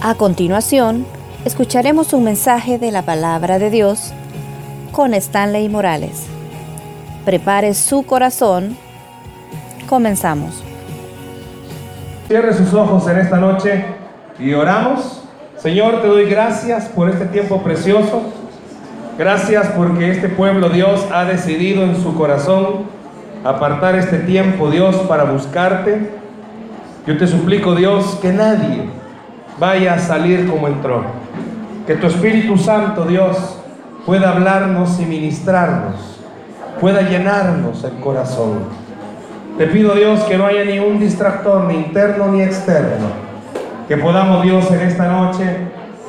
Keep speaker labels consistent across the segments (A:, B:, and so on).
A: A continuación, escucharemos un mensaje de la palabra de Dios con Stanley Morales. Prepare su corazón. Comenzamos.
B: Cierre sus ojos en esta noche y oramos. Señor, te doy gracias por este tiempo precioso. Gracias porque este pueblo, Dios, ha decidido en su corazón apartar este tiempo, Dios, para buscarte. Yo te suplico, Dios, que nadie vaya a salir como entró. Que tu Espíritu Santo, Dios, pueda hablarnos y ministrarnos, pueda llenarnos el corazón. Te pido, Dios, que no haya ningún distractor, ni interno ni externo. Que podamos, Dios, en esta noche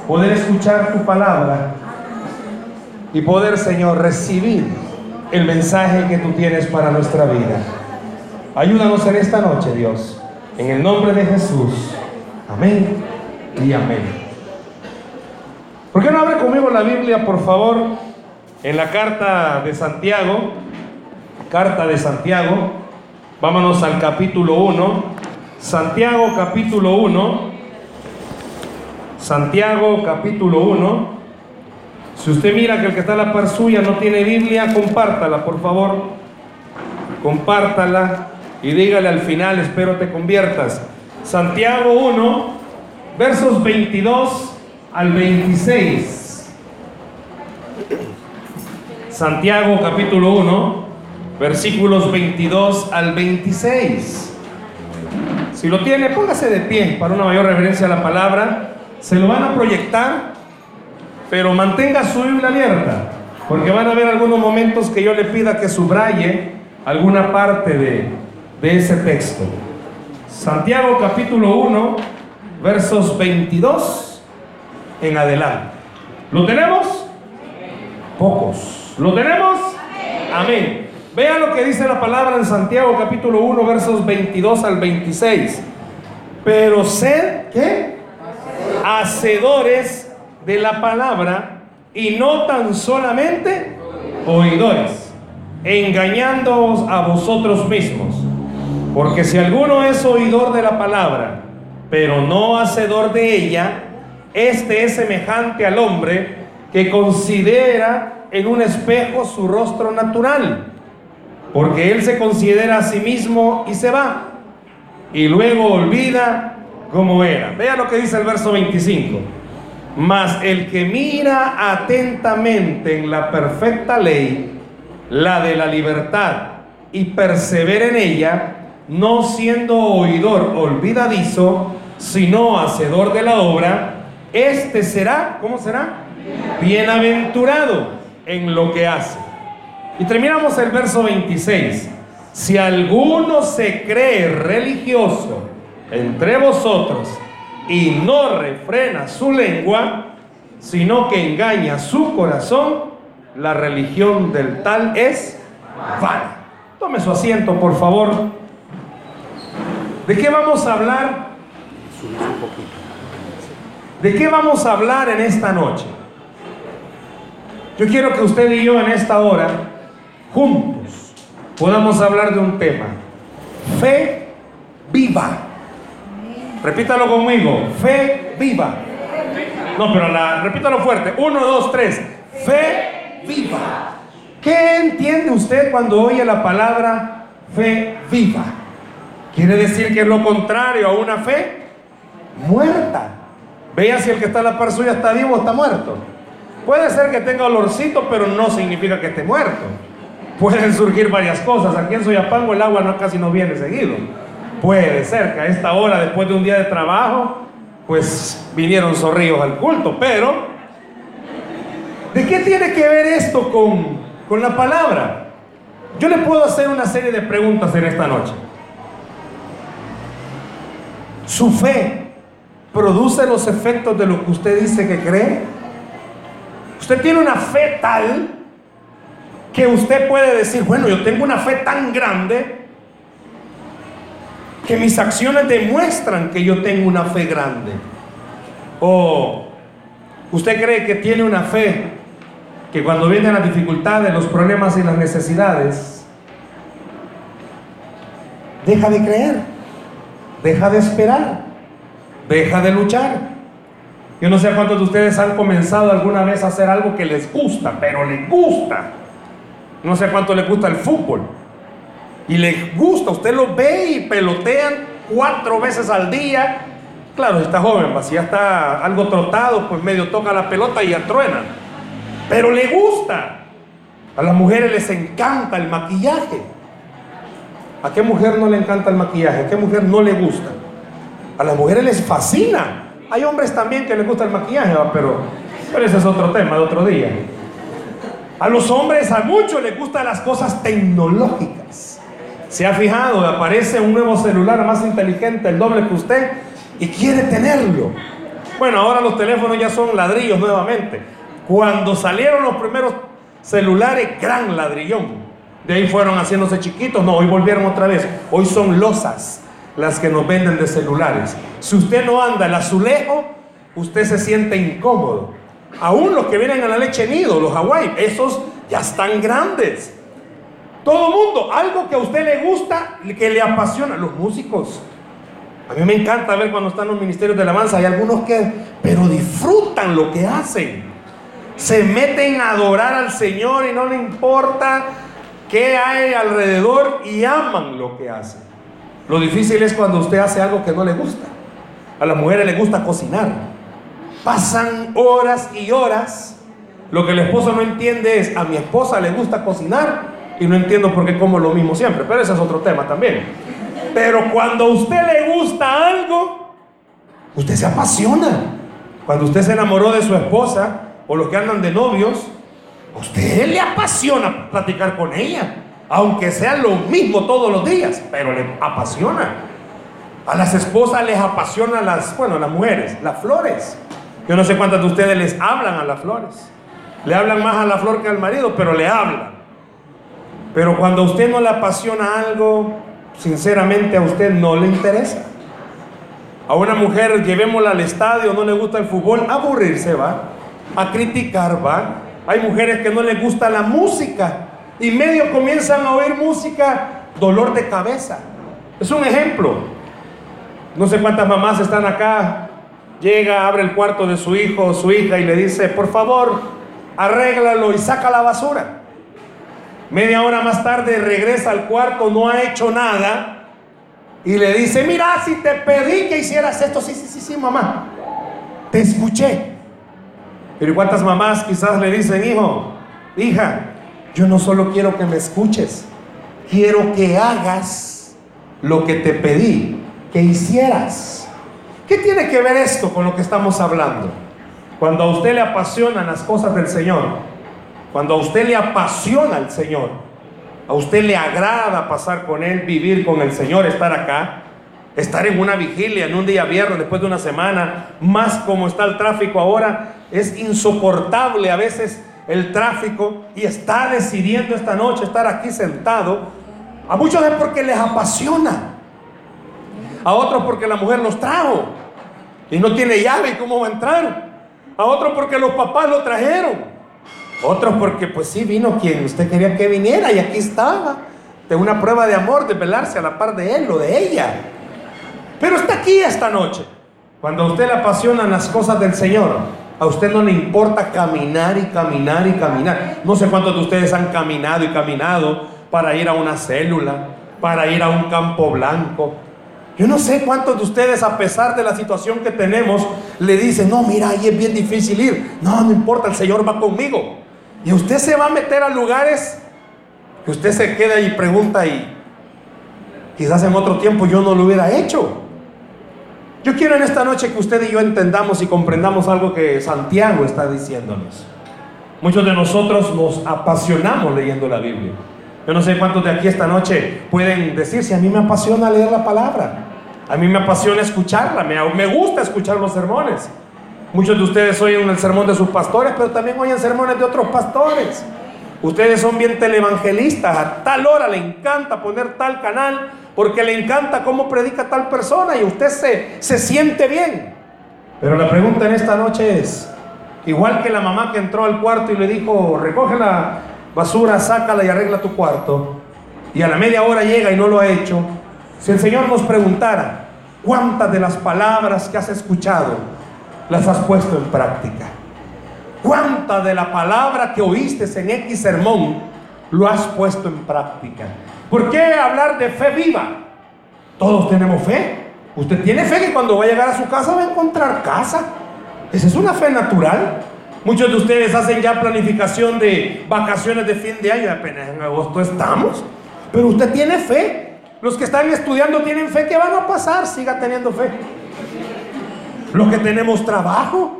B: poder escuchar tu palabra y poder, Señor, recibir el mensaje que tú tienes para nuestra vida. Ayúdanos en esta noche, Dios. En el nombre de Jesús. Amén y amén. ¿Por qué no abre conmigo la Biblia, por favor, en la carta de Santiago? Carta de Santiago. Vámonos al capítulo 1. Santiago capítulo 1. Santiago capítulo 1. Si usted mira que el que está a la par suya no tiene Biblia, compártala, por favor. Compártala y dígale al final, espero te conviertas. Santiago 1, versos 22 al 26. Santiago capítulo 1, versículos 22 al 26. Si lo tiene, póngase de pie para una mayor referencia a la palabra. Se lo van a proyectar, pero mantenga su Biblia abierta, porque van a haber algunos momentos que yo le pida que subraye alguna parte de, de ese texto. Santiago capítulo 1, versos 22 en adelante. ¿Lo tenemos? Pocos. ¿Lo tenemos? Amén. Vean lo que dice la palabra en Santiago capítulo 1 versos 22 al 26. Pero sed, ¿qué? Hacedores de la palabra y no tan solamente oidores, engañándoos a vosotros mismos. Porque si alguno es oidor de la palabra, pero no hacedor de ella, este es semejante al hombre que considera en un espejo su rostro natural, porque él se considera a sí mismo y se va, y luego olvida cómo era. Vea lo que dice el verso 25. Mas el que mira atentamente en la perfecta ley, la de la libertad, y persevera en ella, no siendo oidor olvidadizo, sino hacedor de la obra, este será, ¿cómo será? Bienaventurado en lo que hace. Y terminamos el verso 26. Si alguno se cree religioso entre vosotros y no refrena su lengua, sino que engaña su corazón, la religión del tal es vana. Tome su asiento, por favor. ¿De qué vamos a hablar? ¿De qué vamos a hablar en esta noche? Yo quiero que usted y yo en esta hora, juntos, podamos hablar de un tema. Fe viva. Repítalo conmigo. Fe viva. No, pero la, repítalo fuerte. Uno, dos, tres. Fe viva. ¿Qué entiende usted cuando oye la palabra fe viva? Quiere decir que es lo contrario a una fe muerta. Vea si el que está en la par suya está vivo o está muerto. Puede ser que tenga olorcito, pero no significa que esté muerto. Pueden surgir varias cosas. Aquí en Soyapango el agua no, casi no viene seguido. Puede ser que a esta hora, después de un día de trabajo, pues vinieron zorrillos al culto. Pero, ¿de qué tiene que ver esto con, con la palabra? Yo le puedo hacer una serie de preguntas en esta noche. Su fe produce los efectos de lo que usted dice que cree. Usted tiene una fe tal que usted puede decir, bueno, yo tengo una fe tan grande que mis acciones demuestran que yo tengo una fe grande. O usted cree que tiene una fe que cuando vienen las dificultades, los problemas y las necesidades, deja de creer, deja de esperar, deja de luchar. Yo no sé cuántos de ustedes han comenzado alguna vez a hacer algo que les gusta, pero les gusta. No sé cuánto les gusta el fútbol. Y les gusta, usted lo ve y pelotean cuatro veces al día. Claro, está joven, si ya está algo trotado, pues medio toca la pelota y ya. Pero le gusta. A las mujeres les encanta el maquillaje. ¿A qué mujer no le encanta el maquillaje? ¿A qué mujer no le gusta? A las mujeres les fascina. Hay hombres también que les gusta el maquillaje, pero, pero ese es otro tema de otro día. A los hombres, a muchos les gustan las cosas tecnológicas. Se ha fijado, aparece un nuevo celular más inteligente, el doble que usted, y quiere tenerlo. Bueno, ahora los teléfonos ya son ladrillos nuevamente. Cuando salieron los primeros celulares, gran ladrillón. De ahí fueron haciéndose chiquitos. No, hoy volvieron otra vez. Hoy son losas las que nos venden de celulares. Si usted no anda el azulejo, usted se siente incómodo. Aún los que vienen a la leche nido, los Hawaii, esos ya están grandes. Todo mundo, algo que a usted le gusta, que le apasiona, los músicos. A mí me encanta ver cuando están los ministerios de alabanza, hay algunos que, pero disfrutan lo que hacen. Se meten a adorar al Señor y no le importa qué hay alrededor y aman lo que hacen. Lo difícil es cuando usted hace algo que no le gusta. A las mujeres les gusta cocinar. Pasan horas y horas. Lo que el esposo no entiende es, a mi esposa le gusta cocinar y no entiendo por qué como lo mismo siempre, pero ese es otro tema también. Pero cuando a usted le gusta algo, usted se apasiona. Cuando usted se enamoró de su esposa o los que andan de novios, a usted le apasiona platicar con ella aunque sea lo mismo todos los días, pero le apasiona. A las esposas les apasiona las, bueno, las mujeres, las flores. Yo no sé cuántas de ustedes les hablan a las flores. Le hablan más a la flor que al marido, pero le hablan. Pero cuando a usted no le apasiona algo, sinceramente a usted no le interesa. A una mujer llevémosla al estadio, no le gusta el fútbol, a aburrirse va, a criticar va. Hay mujeres que no les gusta la música, y medio comienzan a oír música, dolor de cabeza. Es un ejemplo. No sé cuántas mamás están acá. Llega, abre el cuarto de su hijo o su hija y le dice, por favor, arréglalo y saca la basura. Media hora más tarde regresa al cuarto, no ha hecho nada. Y le dice, mira, si te pedí que hicieras esto, sí, sí, sí, sí, mamá. Te escuché. Pero ¿cuántas mamás quizás le dicen, hijo, hija, yo no solo quiero que me escuches, quiero que hagas lo que te pedí que hicieras. ¿Qué tiene que ver esto con lo que estamos hablando? Cuando a usted le apasionan las cosas del Señor, cuando a usted le apasiona el Señor, a usted le agrada pasar con Él, vivir con el Señor, estar acá, estar en una vigilia, en un día viernes, después de una semana, más como está el tráfico ahora, es insoportable a veces el tráfico y está decidiendo esta noche estar aquí sentado, a muchos es porque les apasiona. A otros porque la mujer los trajo y no tiene llave y cómo va a entrar. A otros porque los papás lo trajeron. Otros porque pues sí vino quien usted quería que viniera y aquí estaba. De una prueba de amor, de velarse a la par de él o de ella. Pero está aquí esta noche. Cuando a usted le apasionan las cosas del Señor, a usted no le importa caminar y caminar y caminar. No sé cuántos de ustedes han caminado y caminado para ir a una célula, para ir a un campo blanco. Yo no sé cuántos de ustedes, a pesar de la situación que tenemos, le dicen, no, mira, ahí es bien difícil ir. No, no importa, el Señor va conmigo. Y usted se va a meter a lugares que usted se queda y pregunta y quizás en otro tiempo yo no lo hubiera hecho. Yo quiero en esta noche que usted y yo entendamos y comprendamos algo que Santiago está diciéndonos. Muchos de nosotros nos apasionamos leyendo la Biblia. Yo no sé cuántos de aquí esta noche pueden decir si a mí me apasiona leer la palabra. A mí me apasiona escucharla, me, me gusta escuchar los sermones. Muchos de ustedes oyen el sermón de sus pastores, pero también oyen sermones de otros pastores. Ustedes son bien televangelistas, a tal hora le encanta poner tal canal porque le encanta cómo predica tal persona y usted se, se siente bien. Pero la pregunta en esta noche es, igual que la mamá que entró al cuarto y le dijo, recoge la basura, sácala y arregla tu cuarto, y a la media hora llega y no lo ha hecho, si el Señor nos preguntara, ¿cuántas de las palabras que has escuchado las has puesto en práctica? ¿Cuánta de la palabra que oíste en X sermón lo has puesto en práctica? ¿Por qué hablar de fe viva? Todos tenemos fe. Usted tiene fe que cuando va a llegar a su casa va a encontrar casa. Esa es una fe natural. Muchos de ustedes hacen ya planificación de vacaciones de fin de año, apenas en agosto estamos. Pero usted tiene fe. Los que están estudiando tienen fe que van a pasar, siga teniendo fe. Los que tenemos trabajo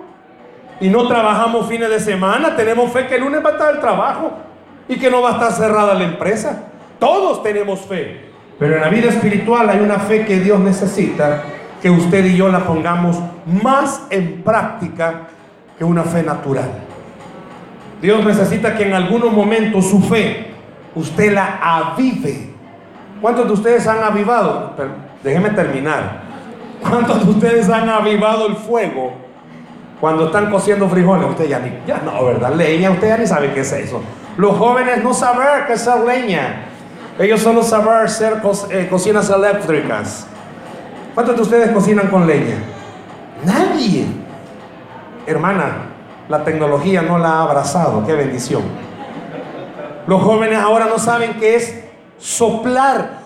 B: y no trabajamos fines de semana, tenemos fe que el lunes va a estar el trabajo y que no va a estar cerrada la empresa. Todos tenemos fe. Pero en la vida espiritual hay una fe que Dios necesita que usted y yo la pongamos más en práctica que una fe natural. Dios necesita que en algunos momentos su fe usted la avive. ¿Cuántos de ustedes han avivado? déjeme terminar. ¿Cuántos de ustedes han avivado el fuego cuando están cociendo frijoles? Usted ya ni, ya no, ¿verdad? Leña, usted ya ni sabe qué es eso. Los jóvenes no saben qué es leña. Ellos solo saben hacer eh, cocinas eléctricas. ¿Cuántos de ustedes cocinan con leña? Nadie. Hermana, la tecnología no la ha abrazado. Qué bendición. Los jóvenes ahora no saben qué es soplar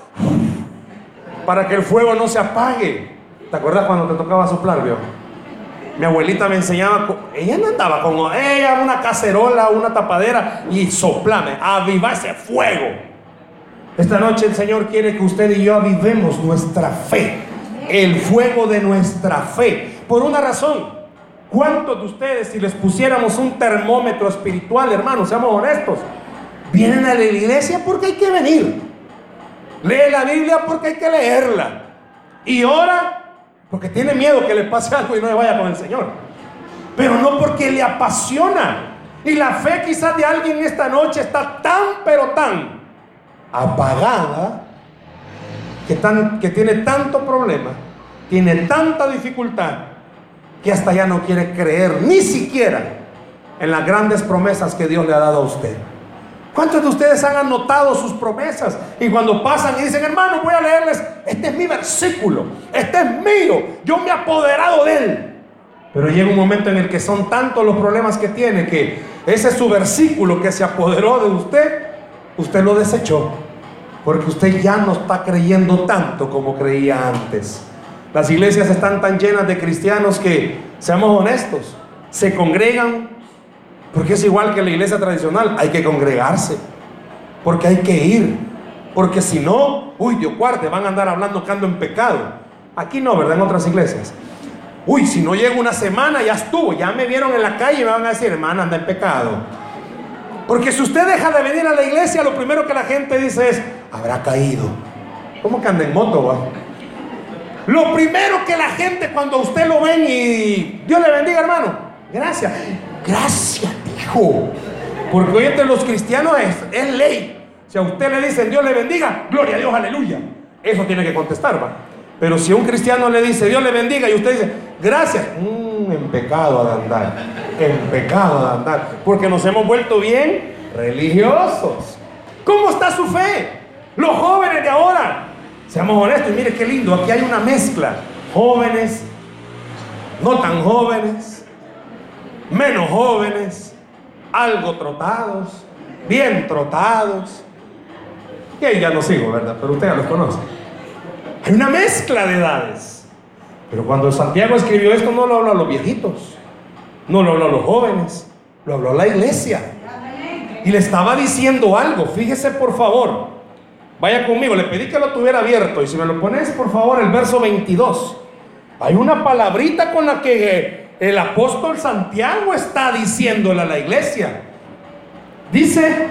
B: para que el fuego no se apague. ¿Te acuerdas cuando te tocaba soplar, vio? Mi abuelita me enseñaba, ella no andaba con ella, una cacerola, una tapadera y soplame, avivar ese fuego. Esta noche el Señor quiere que usted y yo avivemos nuestra fe, el fuego de nuestra fe, por una razón. ¿Cuántos de ustedes, si les pusiéramos un termómetro espiritual, hermanos, seamos honestos, Vienen a la iglesia porque hay que venir. Lee la Biblia porque hay que leerla. Y ora porque tiene miedo que le pase algo y no le vaya con el Señor. Pero no porque le apasiona. Y la fe quizás de alguien esta noche está tan, pero tan apagada que, que tiene tanto problema, tiene tanta dificultad, que hasta ya no quiere creer ni siquiera en las grandes promesas que Dios le ha dado a usted. ¿Cuántos de ustedes han anotado sus promesas? Y cuando pasan y dicen, hermano, voy a leerles, este es mi versículo, este es mío, yo me he apoderado de él. Pero llega un momento en el que son tantos los problemas que tiene que ese es su versículo que se apoderó de usted, usted lo desechó. Porque usted ya no está creyendo tanto como creía antes. Las iglesias están tan llenas de cristianos que, seamos honestos, se congregan porque es igual que la iglesia tradicional, hay que congregarse, porque hay que ir, porque si no, uy, Dios guarde, van a andar hablando que ando en pecado. Aquí no, ¿verdad? En otras iglesias. Uy, si no llego una semana, ya estuvo, ya me vieron en la calle y me van a decir, hermana, anda en pecado. Porque si usted deja de venir a la iglesia, lo primero que la gente dice es, habrá caído. ¿Cómo que anda en moto, va? Lo primero que la gente cuando usted lo ven y Dios le bendiga, hermano. Gracias. Gracias. Porque hoy entre los cristianos es, ley. Si a usted le dicen Dios le bendiga, gloria a Dios, aleluya. Eso tiene que contestar, va. Pero si un cristiano le dice Dios le bendiga y usted dice gracias, mm, en pecado de andar, en pecado de andar, porque nos hemos vuelto bien religiosos. ¿Cómo está su fe? Los jóvenes de ahora, seamos honestos, y mire qué lindo, aquí hay una mezcla. Jóvenes, no tan jóvenes, menos jóvenes, algo trotados, bien trotados. Que ya no sigo, ¿verdad? Pero usted ya los conoce. Hay una mezcla de edades. Pero cuando Santiago escribió esto no lo habló a los viejitos, no lo habló a los jóvenes, lo habló a la iglesia. Y le estaba diciendo algo, fíjese por favor, vaya conmigo, le pedí que lo tuviera abierto y si me lo pones por favor el verso 22. Hay una palabrita con la que el apóstol Santiago está diciéndole a la iglesia. Dice,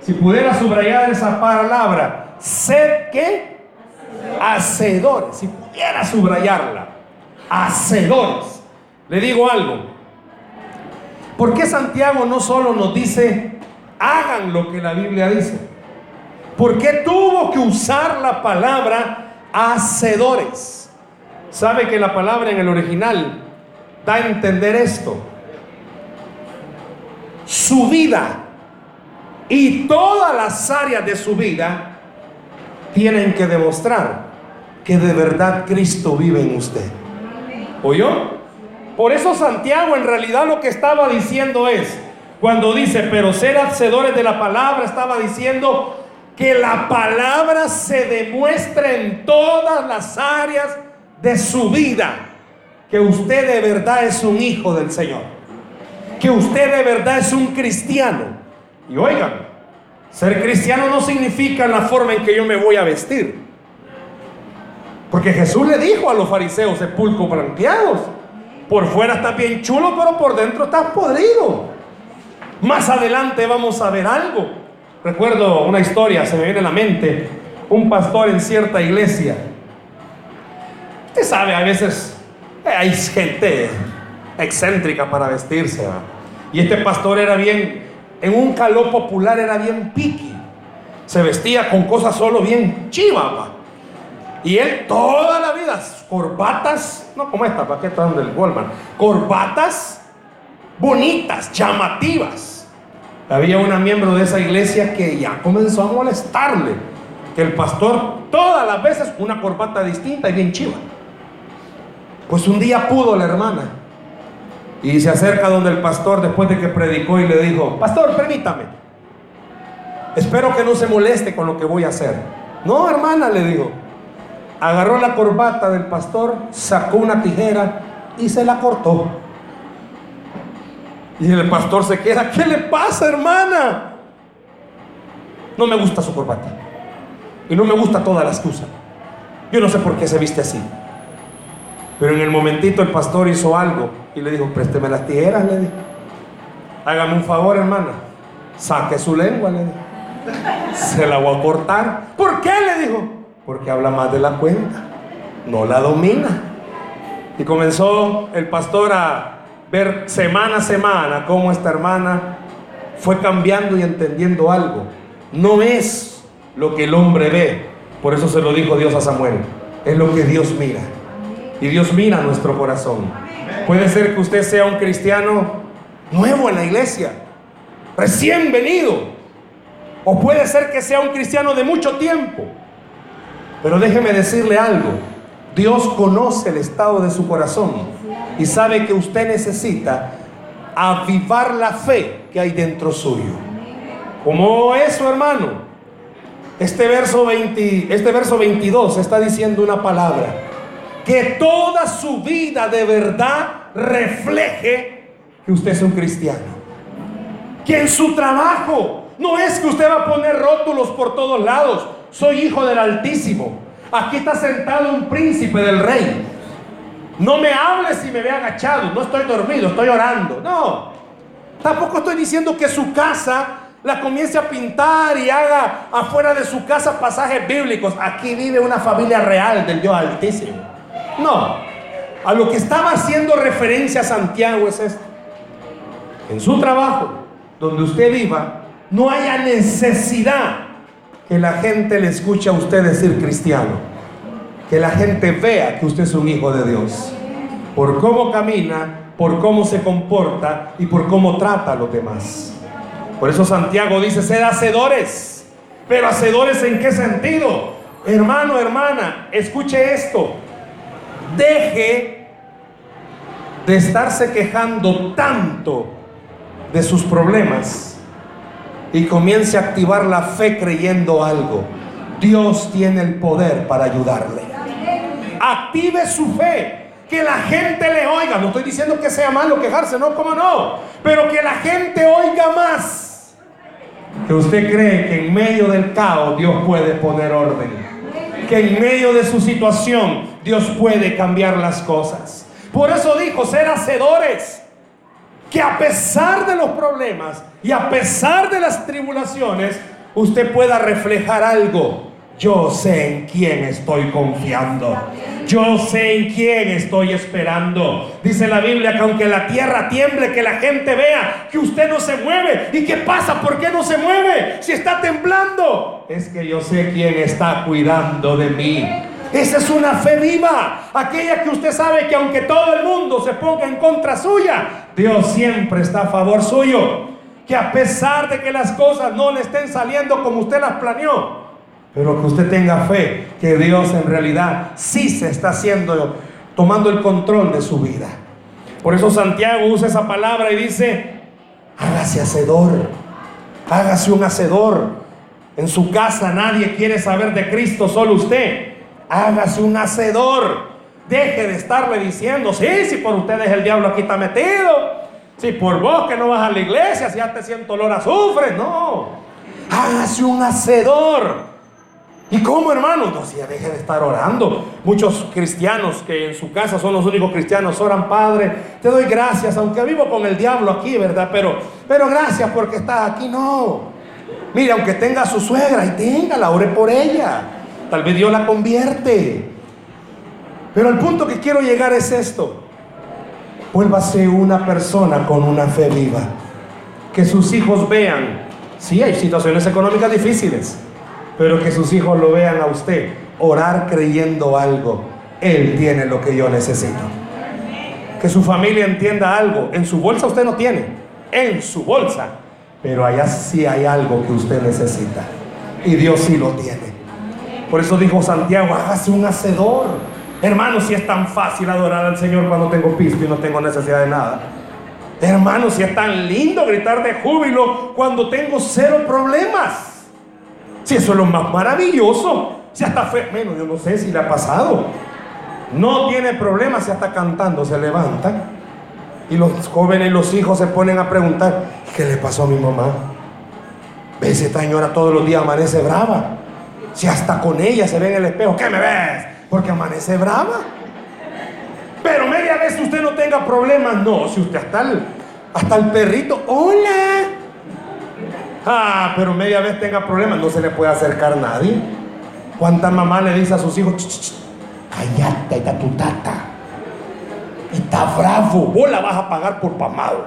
B: si pudiera subrayar esa palabra, sed que hacedores, si pudiera subrayarla, hacedores. Le digo algo. ¿Por qué Santiago no solo nos dice, hagan lo que la Biblia dice? ¿Por qué tuvo que usar la palabra hacedores? ¿Sabe que la palabra en el original da a entender esto. Su vida y todas las áreas de su vida tienen que demostrar que de verdad Cristo vive en usted. ¿Oyó? Por eso Santiago en realidad lo que estaba diciendo es, cuando dice, pero ser hacedores de la palabra, estaba diciendo que la palabra se demuestre en todas las áreas de su vida, que usted de verdad es un hijo del Señor, que usted de verdad es un cristiano. Y oigan, ser cristiano no significa la forma en que yo me voy a vestir. Porque Jesús le dijo a los fariseos sepulcros blanqueados, por fuera está bien chulo, pero por dentro está podrido. Más adelante vamos a ver algo. Recuerdo una historia, se me viene a la mente, un pastor en cierta iglesia. Usted sabe, a veces hay gente excéntrica para vestirse. Y este pastor era bien, en un calor popular era bien piqui. Se vestía con cosas solo bien chivas. Y él toda la vida, corbatas, no como esta, ¿para qué están del Walmart? Corbatas bonitas, llamativas. Había una miembro de esa iglesia que ya comenzó a molestarle, que el pastor todas las veces una corbata distinta y bien chiva. Pues un día pudo la hermana y se acerca donde el pastor después de que predicó y le dijo, pastor, permítame, espero que no se moleste con lo que voy a hacer. No, hermana, le digo, agarró la corbata del pastor, sacó una tijera y se la cortó. Y el pastor se queda, ¿qué le pasa, hermana? No me gusta su corbata. Y no me gusta toda la excusa. Yo no sé por qué se viste así. Pero en el momentito el pastor hizo algo y le dijo, présteme las tijeras, le dijo. Hágame un favor, hermana. Saque su lengua, le dijo. Se la voy a cortar. ¿Por qué? Le dijo porque habla más de la cuenta, no la domina. Y comenzó el pastor a ver semana a semana cómo esta hermana fue cambiando y entendiendo algo. No es lo que el hombre ve, por eso se lo dijo Dios a Samuel, es lo que Dios mira. Y Dios mira nuestro corazón. Puede ser que usted sea un cristiano nuevo en la iglesia, recién venido, o puede ser que sea un cristiano de mucho tiempo pero déjeme decirle algo. Dios conoce el estado de su corazón y sabe que usted necesita avivar la fe que hay dentro suyo. ¿Cómo eso, hermano? Este verso, 20, este verso 22 está diciendo una palabra. Que toda su vida de verdad refleje que usted es un cristiano. Que en su trabajo no es que usted va a poner rótulos por todos lados soy hijo del Altísimo. Aquí está sentado un príncipe del rey. No me hables si me ve agachado, no estoy dormido, estoy orando. No, tampoco estoy diciendo que su casa la comience a pintar y haga afuera de su casa pasajes bíblicos. Aquí vive una familia real del Dios Altísimo. No, a lo que estaba haciendo referencia Santiago es esto. En su trabajo, donde usted viva, no haya necesidad que la gente le escuche a usted decir cristiano. Que la gente vea que usted es un hijo de Dios. Por cómo camina, por cómo se comporta y por cómo trata a los demás. Por eso Santiago dice, sed hacedores. Pero hacedores en qué sentido? Hermano, hermana, escuche esto. Deje de estarse quejando tanto de sus problemas y comience a activar la fe creyendo algo. Dios tiene el poder para ayudarle. Active su fe. Que la gente le oiga. No estoy diciendo que sea malo quejarse, no, cómo no. Pero que la gente oiga más. Que usted cree que en medio del caos Dios puede poner orden. Que en medio de su situación Dios puede cambiar las cosas. Por eso dijo, ser hacedores que a pesar de los problemas y a pesar de las tribulaciones, usted pueda reflejar algo. Yo sé en quién estoy confiando. Yo sé en quién estoy esperando. Dice la Biblia que aunque la tierra tiemble, que la gente vea que usted no se mueve. ¿Y qué pasa? ¿Por qué no se mueve? Si está temblando. Es que yo sé quién está cuidando de mí. Esa es una fe viva, aquella que usted sabe que aunque todo el mundo se ponga en contra suya, Dios siempre está a favor suyo. Que a pesar de que las cosas no le estén saliendo como usted las planeó, pero que usted tenga fe que Dios en realidad sí se está haciendo, tomando el control de su vida. Por eso Santiago usa esa palabra y dice, hágase hacedor, hágase un hacedor. En su casa nadie quiere saber de Cristo, solo usted. Hágase un hacedor. Deje de estarle diciendo, sí, si por ustedes el diablo aquí está metido. Si por vos que no vas a la iglesia, si ya te siento olor a azufre. No. Hágase un hacedor. ¿Y cómo, hermano? No, si ya deje de estar orando. Muchos cristianos que en su casa son los únicos cristianos oran, Padre, te doy gracias, aunque vivo con el diablo aquí, ¿verdad? Pero, pero gracias porque estás aquí. No. Mire, aunque tenga a su suegra y tenga, la ore por ella. Tal vez Dios la convierte. Pero el punto que quiero llegar es esto. Vuélvase una persona con una fe viva. Que sus hijos vean. Sí, hay situaciones económicas difíciles pero que sus hijos lo vean a usted orar creyendo algo. Él tiene lo que yo necesito. Que su familia entienda algo. En su bolsa usted no tiene. En su bolsa. Pero allá sí hay algo que usted necesita. Y Dios sí lo tiene. Por eso dijo Santiago, hágase un hacedor. Hermano, si es tan fácil adorar al Señor cuando tengo pisto y no tengo necesidad de nada. Hermano, si es tan lindo gritar de júbilo cuando tengo cero problemas. Si eso es lo más maravilloso. Si hasta fe, menos yo no sé si le ha pasado. No tiene problema si hasta cantando se levanta. Y los jóvenes y los hijos se ponen a preguntar, ¿qué le pasó a mi mamá? ¿Ves esta señora todos los días amanece brava? Si hasta con ella se ve en el espejo, ¿qué me ves? Porque amanece brava. Pero media vez usted no tenga problemas, no. Si usted hasta hasta el perrito, hola, Ah, pero media vez tenga problemas, no se le puede acercar nadie. ¿Cuántas mamás le dice a sus hijos, callate, está tu tata? Está bravo, vos la vas a pagar por pamado.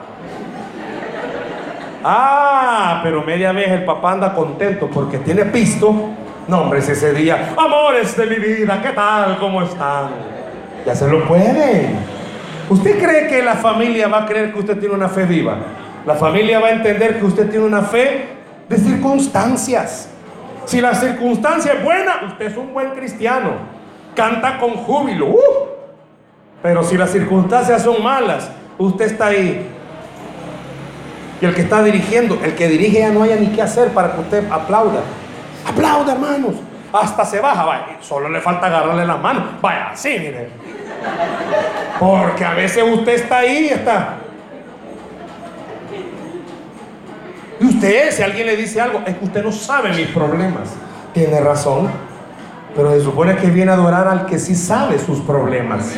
B: Ah, pero media vez el papá anda contento porque tiene pisto. No, hombre, es ese día, amores de mi vida, ¿qué tal? ¿Cómo están? Ya se lo puede. ¿Usted cree que la familia va a creer que usted tiene una fe viva? La familia va a entender que usted tiene una fe de circunstancias. Si la circunstancia es buena, usted es un buen cristiano. Canta con júbilo. Uh. Pero si las circunstancias son malas, usted está ahí. Y el que está dirigiendo, el que dirige ya no haya ni qué hacer para que usted aplauda. Aplauda, hermanos. Hasta se baja, vaya. Solo le falta agarrarle la mano. Vaya, así, mire. Porque a veces usted está ahí y está. Si alguien le dice algo, es que usted no sabe mis problemas. Tiene razón. Pero se supone que viene a adorar al que sí sabe sus problemas.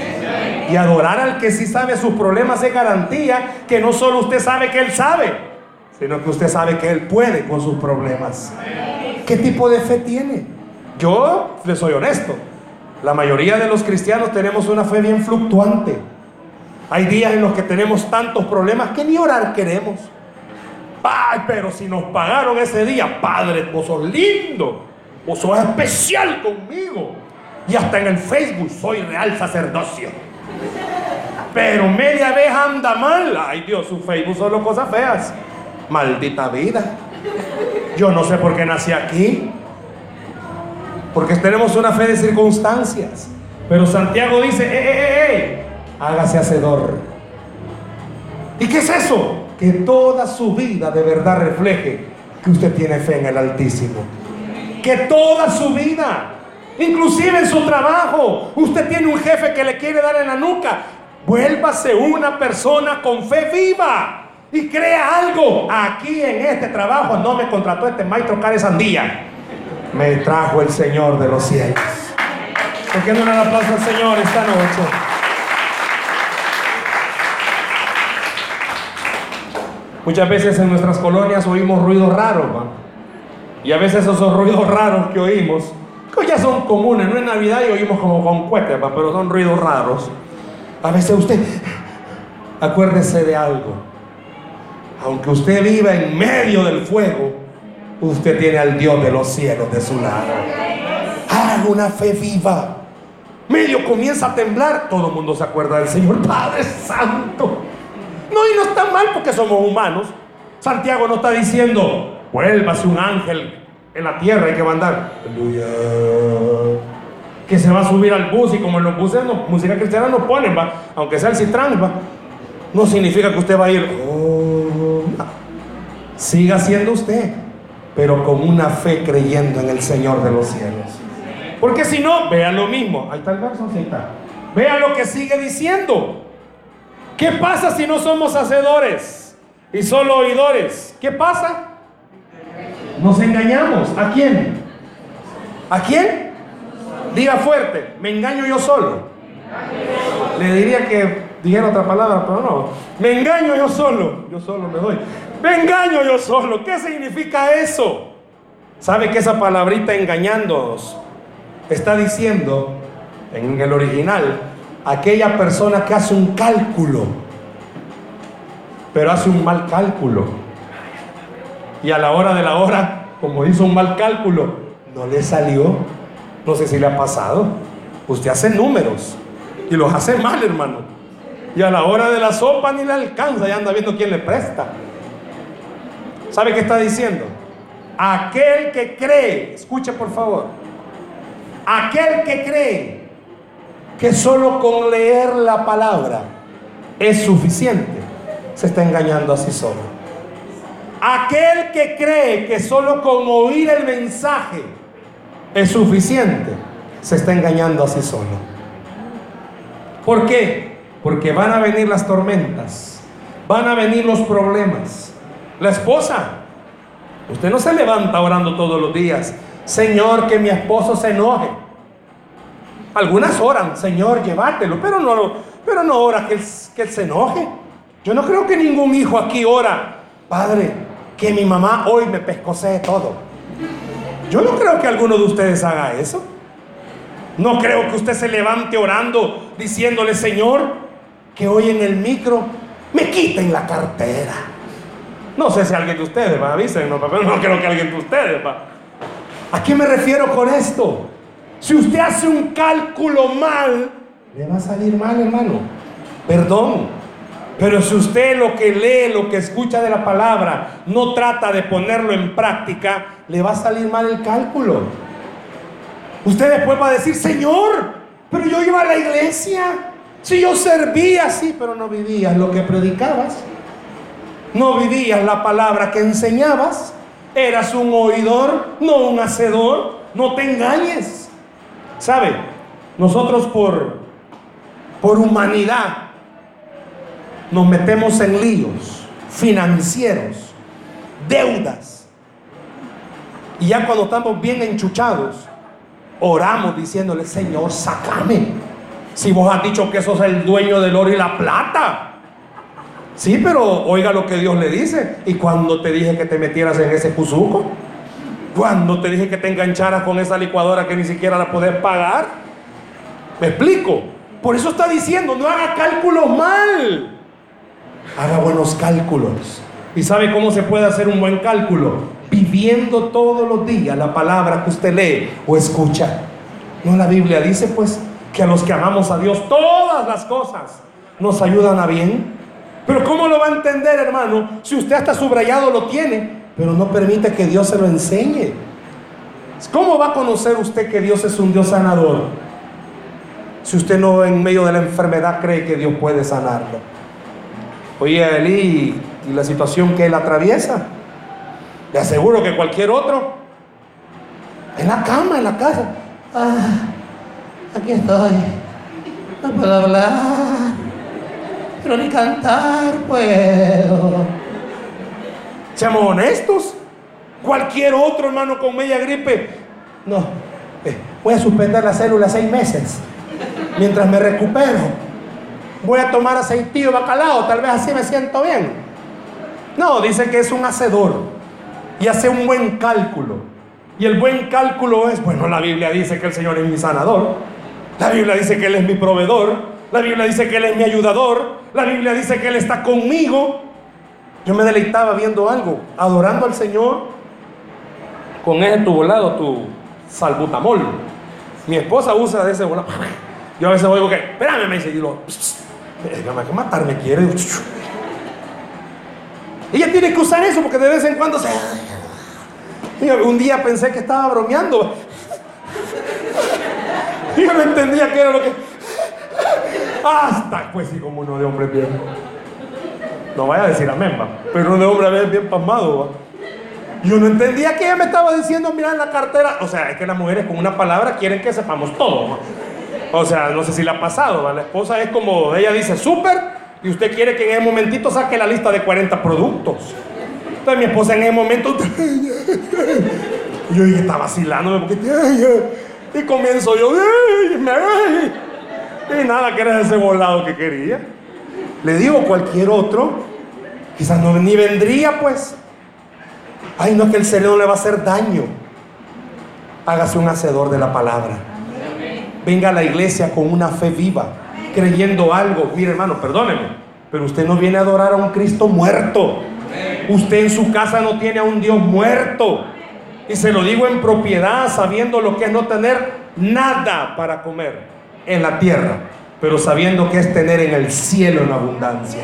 B: Y adorar al que sí sabe sus problemas es garantía que no solo usted sabe que Él sabe, sino que usted sabe que Él puede con sus problemas. ¿Qué tipo de fe tiene? Yo le soy honesto. La mayoría de los cristianos tenemos una fe bien fluctuante. Hay días en los que tenemos tantos problemas que ni orar queremos. Ay, pero si nos pagaron ese día, Padre, vos sos lindo, vos sos especial conmigo. Y hasta en el Facebook soy real sacerdocio. Pero media vez anda mal. Ay Dios, su Facebook solo cosas feas. Maldita vida. Yo no sé por qué nací aquí. Porque tenemos una fe de circunstancias. Pero Santiago dice, ¡eh, eh, eh! eh hágase hacedor. ¿Y qué es eso? Que toda su vida de verdad refleje que usted tiene fe en el Altísimo. Que toda su vida, inclusive en su trabajo, usted tiene un jefe que le quiere dar en la nuca. Vuélvase una persona con fe viva y crea algo. Aquí en este trabajo no me contrató este maestro Care Sandía. Me trajo el Señor de los cielos. ¿Por qué no le aplauso al Señor esta noche? Muchas veces en nuestras colonias oímos ruidos raros, y a veces esos ruidos raros que oímos, que ya son comunes, no es Navidad y oímos como con cohetes, pero son ruidos raros. A veces usted, acuérdese de algo, aunque usted viva en medio del fuego, usted tiene al Dios de los cielos de su lado. Haga una fe viva. Medio comienza a temblar, todo el mundo se acuerda del Señor Padre Santo. No, y no está mal porque somos humanos. Santiago no está diciendo, vuélvase un ángel en la tierra, hay que mandar. Aleluya. Que se va a subir al bus y como en los buses, no, música cristiana no ponen, va, aunque sea el Citrán, no significa que usted va a ir, oh, siga siendo usted, pero con una fe creyendo en el Señor de los cielos. Porque si no, vea lo mismo. Ahí está el verso, ahí está. Vea lo que sigue diciendo. ¿Qué pasa si no somos hacedores y solo oidores? ¿Qué pasa? Nos engañamos. ¿A quién? ¿A quién? Diga fuerte, me engaño yo solo. Le diría que dijera otra palabra, pero no. Me engaño yo solo. Yo solo me doy. Me engaño yo solo. ¿Qué significa eso? ¿Sabe que esa palabrita engañándonos está diciendo en el original aquella persona que hace un cálculo, pero hace un mal cálculo? Y a la hora de la hora, como hizo un mal cálculo, no le salió. No sé si le ha pasado. Usted hace números y los hace mal, hermano. Y a la hora de la sopa ni le alcanza, ya anda viendo quién le presta. ¿Sabe qué está diciendo? Aquel que cree, escuche por favor, aquel que cree que solo con leer la palabra es suficiente, se está engañando a sí solo. Aquel que cree que solo con oír el mensaje es suficiente, se está engañando a sí solo. ¿Por qué? Porque van a venir las tormentas, van a venir los problemas. La esposa, usted no se levanta orando todos los días, Señor, que mi esposo se enoje. Algunas oran, Señor, llévatelo, pero no, pero no ora que él, se enoje. Yo no creo que ningún hijo aquí ora, Padre, que mi mamá hoy me pescosee todo. Yo no creo que alguno de ustedes haga eso. No creo que usted se levante orando diciéndole, Señor, que hoy en el micro me quiten la cartera. No sé si alguien de ustedes va, avísenme, pero no creo que alguien de ustedes va. ¿A qué me refiero con esto? Si usted hace un cálculo mal, le va a salir mal, hermano. Perdón. Pero si usted lo que lee, lo que escucha de la palabra, no trata de ponerlo en práctica, le va a salir mal el cálculo. Usted después va a decir, Señor, pero yo iba a la iglesia. Si yo servía, sí, pero no vivías lo que predicabas. No vivías la palabra que enseñabas. Eras un oidor, no un hacedor. No te engañes. ¿Sabe? Nosotros por, por humanidad nos metemos en líos financieros, deudas. Y ya cuando estamos bien enchuchados, oramos diciéndole, Señor, sácame. Si vos has dicho que sos el dueño del oro y la plata. Sí, pero oiga lo que Dios le dice. Y cuando te dije que te metieras en ese cuzuco, cuando te dije que te engancharas con esa licuadora que ni siquiera la podés pagar, me explico. Por eso está diciendo, no haga cálculos mal. Haga buenos cálculos. ¿Y sabe cómo se puede hacer un buen cálculo? viviendo todos los días la palabra que usted lee o escucha. No la Biblia dice pues que a los que amamos a Dios todas las cosas nos ayudan a bien. Pero ¿cómo lo va a entender, hermano? Si usted hasta subrayado lo tiene, pero no permite que Dios se lo enseñe. ¿Cómo va a conocer usted que Dios es un Dios sanador? Si usted no en medio de la enfermedad cree que Dios puede sanarlo. Oye, Eli, y la situación que él atraviesa. Le aseguro que cualquier otro, en la cama, en la casa, ah, aquí estoy, no puedo hablar, pero ni cantar puedo. Seamos honestos. Cualquier otro hermano con media gripe, no, eh, voy a suspender la célula seis meses mientras me recupero. Voy a tomar aceitillo bacalao, tal vez así me siento bien. No, dice que es un hacedor y hace un buen cálculo. Y el buen cálculo es, bueno, la Biblia dice que el Señor es mi sanador, la Biblia dice que Él es mi proveedor, la Biblia dice que Él es mi ayudador, la Biblia dice que Él está conmigo. Yo me deleitaba viendo algo, adorando al Señor con ese tu volado, tu salbutamol. Mi esposa usa ese volado. Yo a veces oigo que, espérame, me dice, y lo, que matarme quiere. Ella tiene que usar eso porque de vez en cuando se... Un día pensé que estaba bromeando. Yo no entendía qué era lo que... Hasta pues sí como uno de hombre bien. No vaya a decir amén, va. Pero un hombre a veces bien pasmado, va. Yo no entendía que ella me estaba diciendo, mira en la cartera. O sea, es que las mujeres con una palabra quieren que sepamos todo. ¿va? O sea, no sé si le ha pasado. ¿va? La esposa es como, ella dice súper y usted quiere que en ese momentito saque la lista de 40 productos. Entonces mi esposa en ese momento, yo dije, está vacilándome porque, y comienzo yo, y nada, que era ese volado que quería. Le digo cualquier otro, quizás no ni vendría pues. Ay, no, que el cerebro le va a hacer daño. Hágase un hacedor de la palabra. Venga a la iglesia con una fe viva, creyendo algo. Mire, hermano, perdóneme, pero usted no viene a adorar a un Cristo muerto. Usted en su casa no tiene a un Dios muerto. Y se lo digo en propiedad, sabiendo lo que es no tener nada para comer en la tierra, pero sabiendo que es tener en el cielo en abundancia.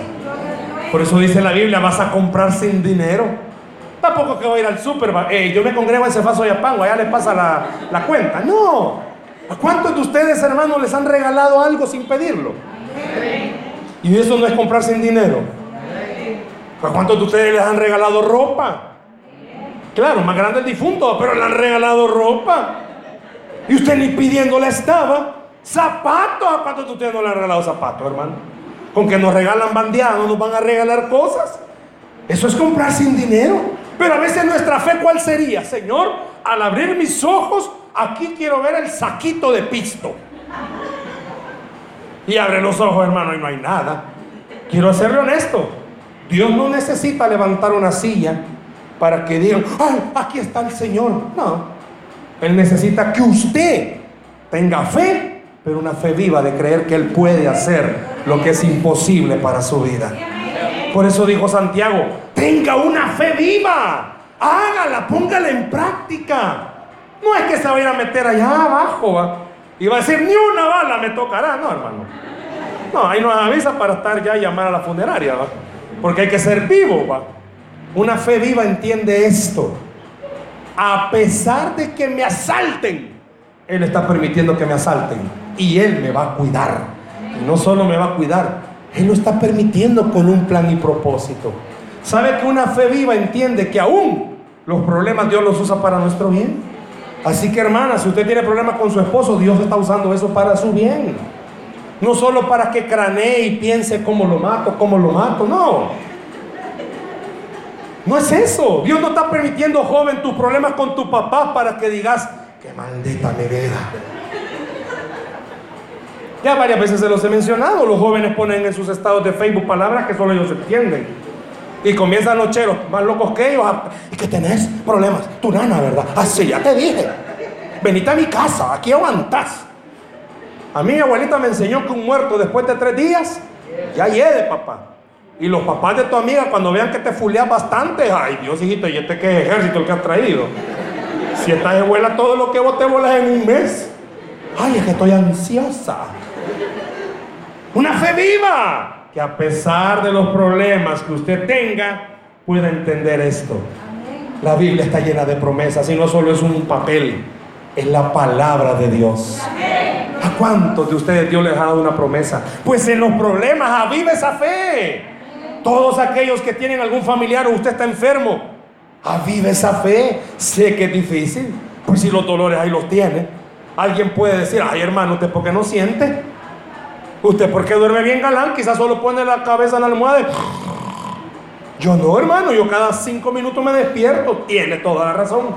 B: Por eso dice la Biblia, vas a comprar sin dinero. Tampoco que voy a ir al súper, yo me congrego en Cefaso y Apango, allá le pasa la, la cuenta. No. ¿A cuántos de ustedes, hermanos, les han regalado algo sin pedirlo? Y eso no es comprar sin dinero. ¿A cuántos de ustedes les han regalado ropa? Claro, más grande el difunto, pero le han regalado ropa. Y usted ni pidiéndole estaba. Zapatos. ¿A cuántos de no le han regalado zapatos, hermano? Con que nos regalan bandeados, nos van a regalar cosas. Eso es comprar sin dinero. Pero a veces nuestra fe, ¿cuál sería? Señor, al abrir mis ojos, aquí quiero ver el saquito de pisto. Y abre los ojos, hermano, y no hay nada. Quiero serle honesto. Dios no necesita levantar una silla para que digan, ay, aquí está el Señor. No. Él necesita que usted tenga fe, pero una fe viva de creer que Él puede hacer lo que es imposible para su vida. Por eso dijo Santiago, tenga una fe viva, hágala, póngala en práctica. No es que se vaya a meter allá abajo y va a decir, ni una bala me tocará, no hermano. No, ahí nos avisa para estar ya y llamar a la funeraria, porque hay que ser vivo. ¿va? Una fe viva entiende esto. A pesar de que me asalten, Él está permitiendo que me asalten y Él me va a cuidar. No solo me va a cuidar, él lo está permitiendo con un plan y propósito. ¿Sabe que una fe viva entiende que aún los problemas Dios los usa para nuestro bien? Así que hermana, si usted tiene problemas con su esposo, Dios está usando eso para su bien. No solo para que cranee y piense cómo lo mato, cómo lo mato, no. No es eso. Dios no está permitiendo, joven, tus problemas con tu papá para que digas, qué maldita mi ya varias veces se los he mencionado. Los jóvenes ponen en sus estados de Facebook palabras que solo ellos entienden. Y comienzan los cheros más locos que ellos. ¿Y que tenés problemas? Tu nana, ¿verdad? Así, ya te dije. Venite a mi casa, aquí aguantás. A mí mi abuelita me enseñó que un muerto después de tres días ya de papá. Y los papás de tu amiga, cuando vean que te fuleas bastante, ay Dios, hijito, ¿y este qué ejército el que has traído? Si estás de vuela todo lo que vos te vuelas en un mes. Ay, es que estoy ansiosa. Una fe viva que a pesar de los problemas que usted tenga, pueda entender esto. La Biblia está llena de promesas y no solo es un papel, es la palabra de Dios. ¿A cuántos de ustedes Dios les ha dado una promesa? Pues en los problemas aviva esa fe. Todos aquellos que tienen algún familiar o usted está enfermo, aviva esa fe. Sé que es difícil, pues si los dolores ahí los tiene. Alguien puede decir, ay hermano, ¿usted por qué no siente? Usted porque duerme bien galán, quizás solo pone la cabeza en la almohada. Yo no, hermano, yo cada cinco minutos me despierto. Tiene toda la razón.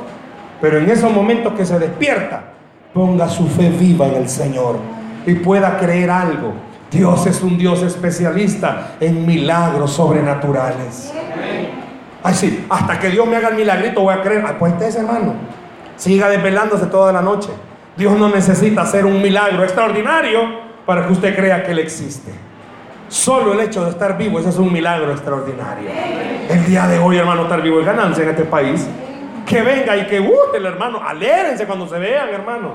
B: Pero en esos momentos que se despierta, ponga su fe viva en el Señor y pueda creer algo. Dios es un Dios especialista en milagros sobrenaturales. Ay, sí, hasta que Dios me haga el milagrito voy a creer. Ah, pues hermano. Siga desvelándose toda la noche. Dios no necesita hacer un milagro extraordinario para que usted crea que Él existe. Solo el hecho de estar vivo, ese es un milagro extraordinario. El día de hoy, hermano, estar vivo es ganancia en este país. Que venga y que, uh, el hermano, alérense cuando se vean, hermanos.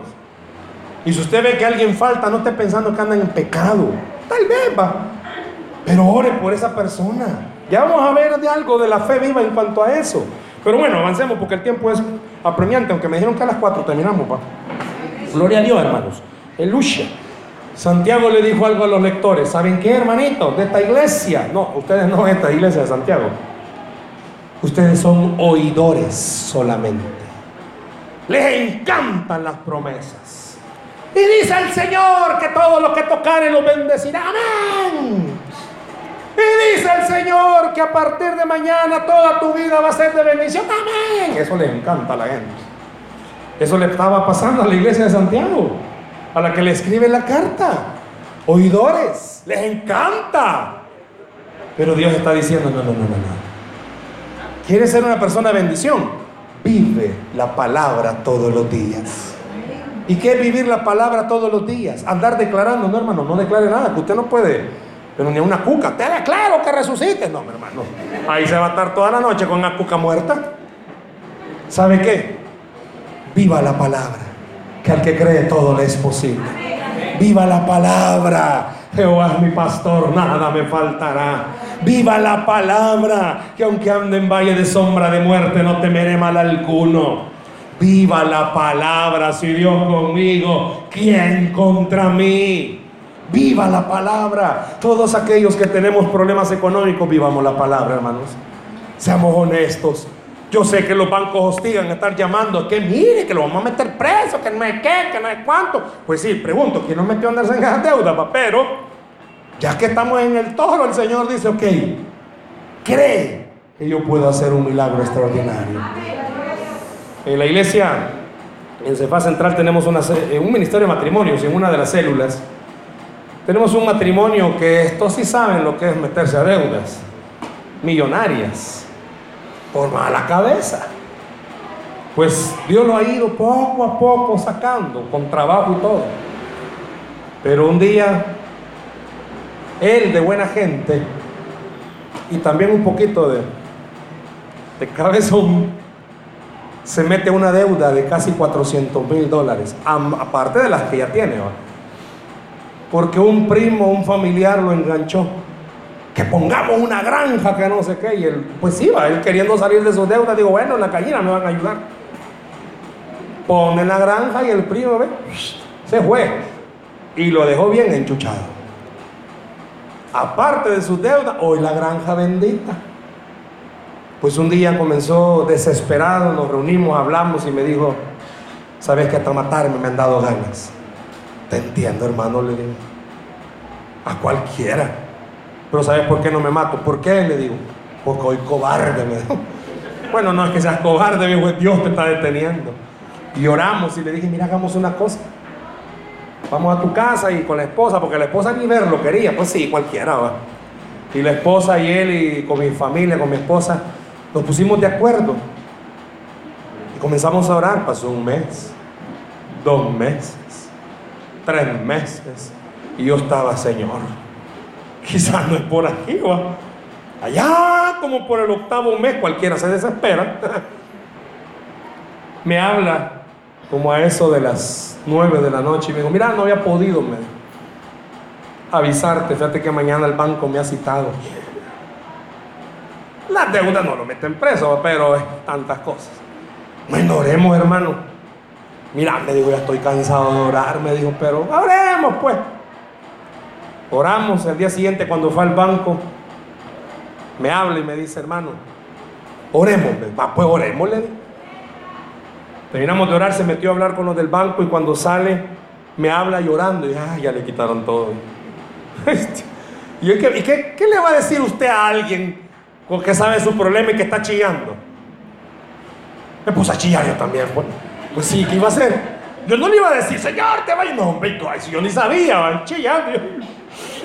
B: Y si usted ve que alguien falta, no esté pensando que andan en pecado. Tal vez va. Pero ore por esa persona. Ya vamos a ver de algo de la fe viva en cuanto a eso. Pero bueno, avancemos porque el tiempo es apremiante, aunque me dijeron que a las 4 terminamos, va. Gloria a Dios, hermanos. El lucha. Santiago le dijo algo a los lectores. ¿Saben qué, hermanitos? De esta iglesia. No, ustedes no esta iglesia de Santiago. Ustedes son oidores solamente. Les encantan las promesas. Y dice el Señor que todos los que tocaren los bendecirá. Amén. Y dice el Señor que a partir de mañana toda tu vida va a ser de bendición. Amén. Eso le encanta a la gente. Eso le estaba pasando a la iglesia de Santiago, a la que le escribe la carta. Oidores, les encanta. Pero Dios está diciendo, no, no, no, no, no. ¿Quieres ser una persona de bendición? Vive la palabra todos los días. ¿Y qué es vivir la palabra todos los días? Andar declarando, no hermano, no declare nada, que usted no puede, pero ni una cuca, te declaro que resucite. No, mi hermano, ahí se va a estar toda la noche con una cuca muerta. ¿Sabe qué? Viva la palabra, que al que cree todo le es posible. Viva la palabra. Jehová es mi pastor, nada me faltará. Viva la palabra, que aunque ande en valle de sombra de muerte, no temeré mal alguno. Viva la palabra, si Dios conmigo, ¿quién contra mí? Viva la palabra. Todos aquellos que tenemos problemas económicos, vivamos la palabra, hermanos. Seamos honestos. Yo sé que los bancos hostigan a estar llamando, que mire, que lo vamos a meter preso, que no es qué, que no es cuánto. Pues sí, pregunto, ¿quién nos metió a andarse en esas deudas? Pero ya que estamos en el toro, el Señor dice, ok, cree que yo puedo hacer un milagro extraordinario. En la iglesia, en Cefa Central, tenemos un ministerio de matrimonios en una de las células. Tenemos un matrimonio que estos sí saben lo que es meterse a deudas millonarias por mala cabeza. Pues Dios lo ha ido poco a poco sacando, con trabajo y todo. Pero un día él de buena gente y también un poquito de, de cabezón, se mete una deuda de casi 400 mil dólares, aparte de las que ya tiene. Porque un primo, un familiar lo enganchó. Que pongamos una granja que no sé qué. Y él, pues iba, él queriendo salir de sus deudas, digo, bueno, en la gallina me van a ayudar. Pone la granja y el primo, ¿ve? Se fue. Y lo dejó bien enchuchado aparte de sus deudas, hoy la granja bendita. Pues un día comenzó desesperado, nos reunimos, hablamos y me dijo, sabes que hasta matarme me han dado ganas. Te entiendo, hermano, le digo. A cualquiera. Pero ¿sabes por qué no me mato? ¿Por qué? Le digo. Porque hoy cobarde, me. Bueno, no es que seas cobarde, viejo, Dios te está deteniendo. Y oramos y le dije, mira, hagamos una cosa vamos a tu casa y con la esposa, porque la esposa ni verlo quería, pues sí, cualquiera va. Y la esposa y él y con mi familia, con mi esposa, nos pusimos de acuerdo. Y comenzamos a orar, pasó un mes, dos meses, tres meses. Y yo estaba, Señor, quizás no es por aquí, va. Allá, como por el octavo mes, cualquiera se desespera. Me habla como a eso de las 9 de la noche y me dijo, mira, no había podido avisarte, fíjate que mañana el banco me ha citado. La deuda no lo meten preso, pero es tantas cosas. Bueno, oremos, hermano. Mira, me dijo, ya estoy cansado de orar, me dijo, pero oremos pues. Oramos el día siguiente cuando fue al banco, me habla y me dice, hermano, oremos, va, pues oremos, le. Terminamos de orar, se metió a hablar con los del banco y cuando sale me habla llorando y ya le quitaron todo. ¿Y, qué, le va a decir usted a alguien que sabe su problema y que está chillando? Me puse a chillar yo también. Pues, pues sí, ¿qué iba a hacer? Yo no le iba a decir, Señor, te vayas. No, hombre, yo ni sabía, chillando.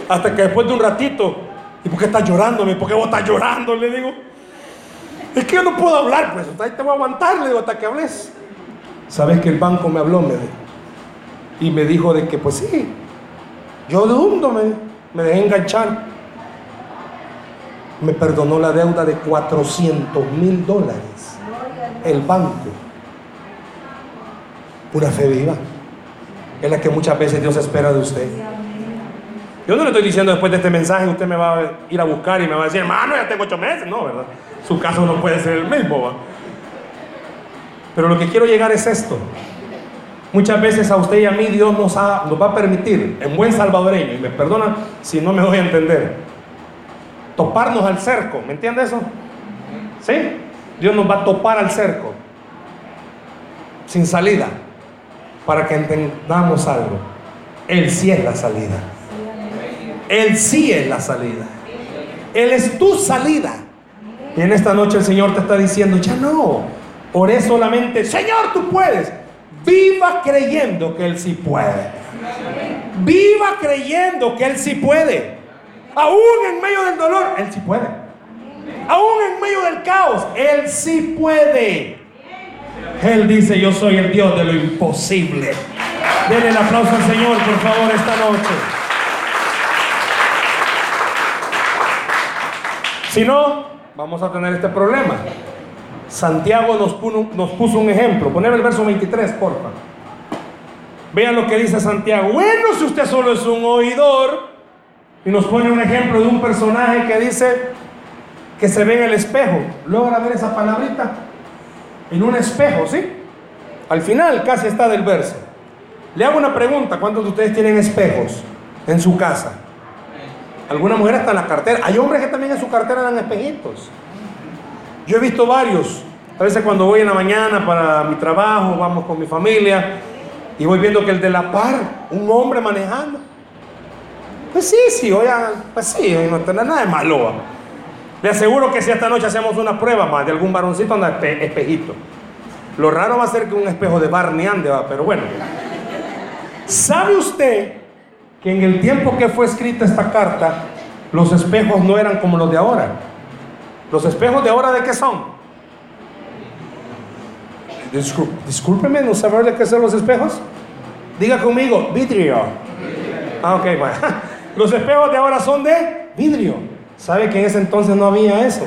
B: Hasta que después de un ratito, ¿y por qué estás llorando? ¿Por qué vos estás llorando? Le digo. Es que yo no puedo hablar, pues. Ahí te voy a aguantar, le digo, hasta que hables. ¿Sabes que el banco me habló? Me y me dijo de que, pues sí, yo de hundo me, me dejé enganchar. Me perdonó la deuda de 400 mil dólares. El banco. Una fe viva. Es la que muchas veces Dios espera de usted. Yo no le estoy diciendo después de este mensaje, usted me va a ir a buscar y me va a decir, hermano, ya tengo ocho meses. No, ¿verdad? Su caso no puede ser el mismo. Pero lo que quiero llegar es esto. Muchas veces a usted y a mí Dios nos, nos va a permitir, en buen salvadoreño, y me perdonan si no me voy a entender, toparnos al cerco. ¿Me entiende eso? ¿Sí? Dios nos va a topar al cerco, sin salida, para que entendamos algo. Él sí es la salida. Él sí es la salida. Él es tu salida. Y en esta noche el Señor te está diciendo, ya no, oré solamente, Señor, tú puedes. Viva creyendo que Él sí puede. Viva creyendo que Él sí puede. Aún en medio del dolor, Él sí puede. Aún en medio del caos, Él sí puede. Él dice, yo soy el Dios de lo imposible. Denle el aplauso al Señor, por favor, esta noche. Si no, vamos a tener este problema. Santiago nos puso, un ejemplo. Poneme el verso 23, porfa. Vean lo que dice Santiago. Bueno, si usted solo es un oidor, y nos pone un ejemplo de un personaje que dice que se ve en el espejo. ¿Logra ver esa palabrita? En un espejo, ¿sí? Al final casi está del verso. Le hago una pregunta. ¿Cuántos de ustedes tienen espejos en su casa? Alguna mujer está en la cartera. Hay hombres que también en su cartera dan espejitos. Yo he visto varios. A veces cuando voy en la mañana para mi trabajo, vamos con mi familia, y voy viendo que el de la par, un hombre manejando. Pues sí, sí, oigan, pues sí, no tiene nada de malo. Le aseguro que si esta noche hacemos una prueba más de algún varoncito anda espejito. Lo raro va a ser que un espejo de Barney ande, pero bueno. ¿Sabe usted en el tiempo que fue escrita esta carta, los espejos no eran como los de ahora? ¿Los espejos de ahora de qué son? Discúlpeme, ¿no saber de qué son los espejos? Diga conmigo, vidrio. Ah, ok, bueno. Los espejos de ahora son de vidrio. ¿Sabe que en ese entonces no había eso?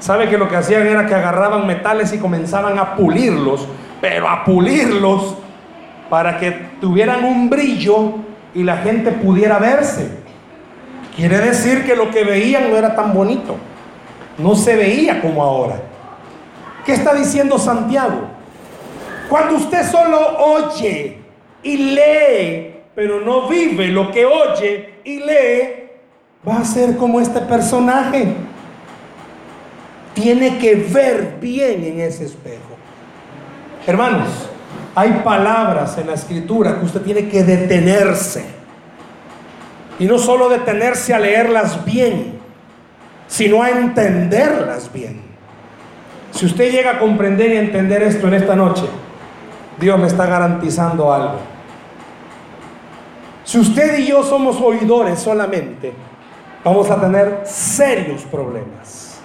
B: ¿Sabe que lo que hacían era que agarraban metales y comenzaban a pulirlos, pero a pulirlos para que tuvieran un brillo y la gente pudiera verse? Quiere decir que lo que veían no era tan bonito no se veía como ahora. ¿Qué está diciendo Santiago? Cuando usted solo oye y lee, pero no vive lo que oye y lee, va a ser como este personaje. Tiene que ver bien en ese espejo. Hermanos, hay palabras en la escritura que usted tiene que detenerse. Y no solo detenerse a leerlas bien, sino a entenderlas bien. Si usted llega a comprender y entender esto en esta noche, Dios me está garantizando algo. Si usted y yo somos oidores solamente, vamos a tener serios problemas.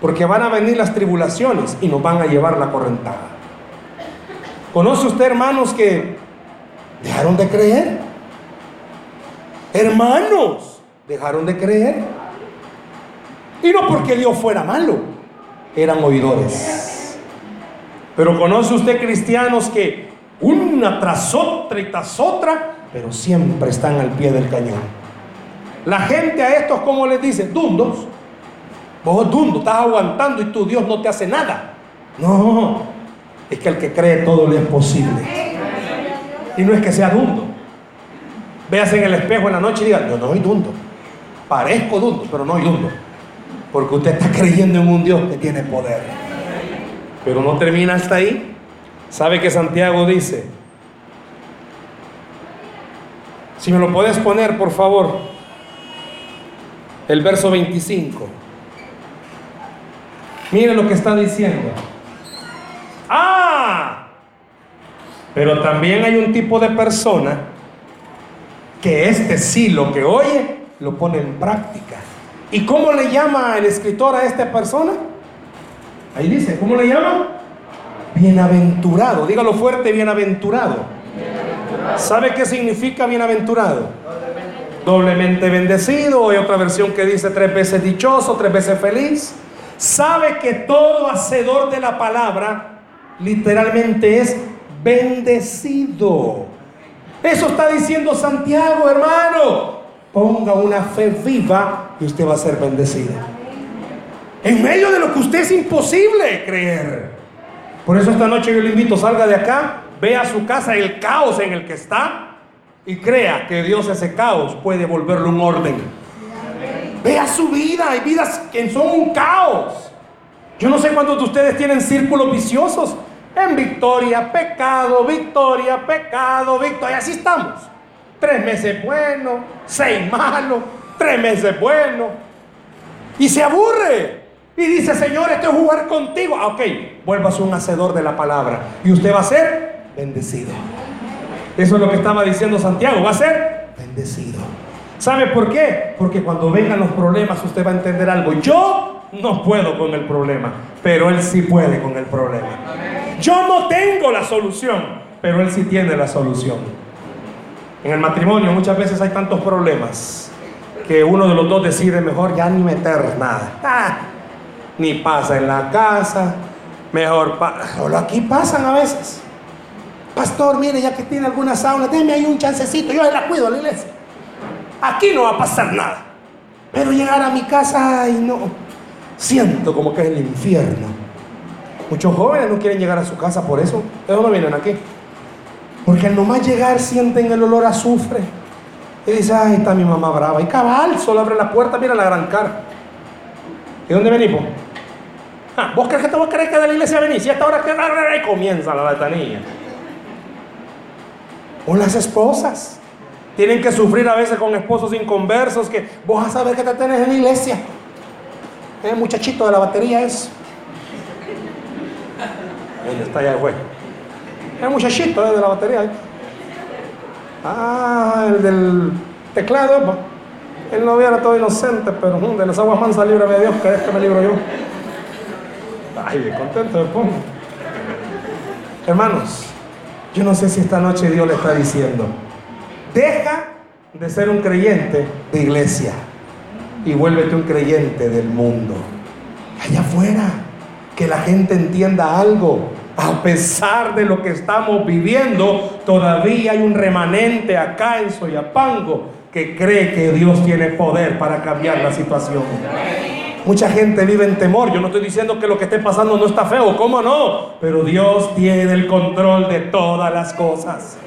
B: Porque van a venir las tribulaciones y nos van a llevar la correntada. ¿Conoce usted hermanos que dejaron de creer? Hermanos, dejaron de creer. Y no porque Dios fuera malo, eran oidores. Pero conoce usted cristianos que una tras otra y tras otra, pero siempre están al pie del cañón. La gente a estos, como les dice? Dundos. Vos dundo, estás aguantando y tu Dios no te hace nada. No, es que el que cree todo le es posible. Y no es que sea dundo. Véase en el espejo en la noche y diga, yo no soy dundo. Parezco dundo, pero no soy dundo. Porque usted está creyendo en un Dios que tiene poder. Pero no termina hasta ahí. ¿Sabe que Santiago dice? Si me lo puedes poner, por favor. El verso 25. Mire lo que está diciendo. Ah, pero también hay un tipo de persona que este sí lo que oye lo pone en práctica. ¿Y cómo le llama el escritor a esta persona? Ahí dice, ¿cómo le llama? Bienaventurado. Dígalo fuerte, bienaventurado. ¿Sabe qué significa bienaventurado? Doblemente bendecido. Hay otra versión que dice tres veces dichoso, tres veces feliz. Sabe que todo hacedor de la palabra literalmente es bendecido. Eso está diciendo Santiago, hermano. Ponga una fe viva y usted va a ser bendecido. En medio de lo que usted es imposible creer. Por eso esta noche yo le invito, salga de acá vea su casa, el caos en el que está, y crea que Dios ese caos puede volverlo un orden. Vea su vida, hay vidas que son un caos. Yo no sé cuántos de ustedes tienen círculos viciosos. En victoria, pecado, victoria, pecado, victoria. Así estamos. Tres meses bueno, seis malos, tres meses bueno. Y se aburre. Y dice, Señor, esto es jugar contigo. Ah, ok, vuelvas un hacedor de la palabra. Y usted va a ser bendecido. Eso es lo que estaba diciendo Santiago. Va a ser bendecido. ¿Sabe por qué? Porque cuando vengan los problemas usted va a entender algo. Yo no puedo con el problema, pero Él sí puede con el problema. Yo no tengo la solución, pero Él sí tiene la solución. En el matrimonio muchas veces hay tantos problemas que uno de los dos decide mejor ya ni meter nada. Ah, ni pasa en la casa, mejor solo aquí pasan a veces. Pastor, mire, ya que tiene alguna sauna, déme ahí un chancecito, yo la cuido a la iglesia. Aquí no va a pasar nada. Pero llegar a mi casa y no, siento como que es el infierno. Muchos jóvenes no quieren llegar a su casa por eso. Ellos no vienen aquí. Porque al nomás llegar sienten el olor a azufre. Y dicen, ay, está mi mamá brava. Y cabal, solo abre la puerta, mira la gran cara. ¿Y dónde venimos? Ah, ¿Vos crees que te vas a creer que de la iglesia venís? Y hasta ahora que comienza la letanía. O las esposas. Tienen que sufrir a veces con esposos inconversos que vos vas a saber que te tenés en la iglesia. El muchachito de la batería es. ¿Dónde está ya el El muchachito eh, de la batería. Ah, el del teclado. Él no era todo inocente, pero mm, de las aguas mansas líbrame Dios, que es que me libro yo. Ay, contento me pongo. Hermanos, yo no sé si esta noche Dios le está diciendo, deja de ser un creyente de iglesia y vuélvete un creyente del mundo. Allá afuera, que la gente entienda algo. A pesar de lo que estamos viviendo, todavía hay un remanente acá en Soyapango que cree que Dios tiene poder para cambiar la situación. Mucha gente vive en temor. Yo no estoy diciendo que lo que esté pasando no está feo, ¿cómo no? Pero Dios tiene el control de todas las cosas.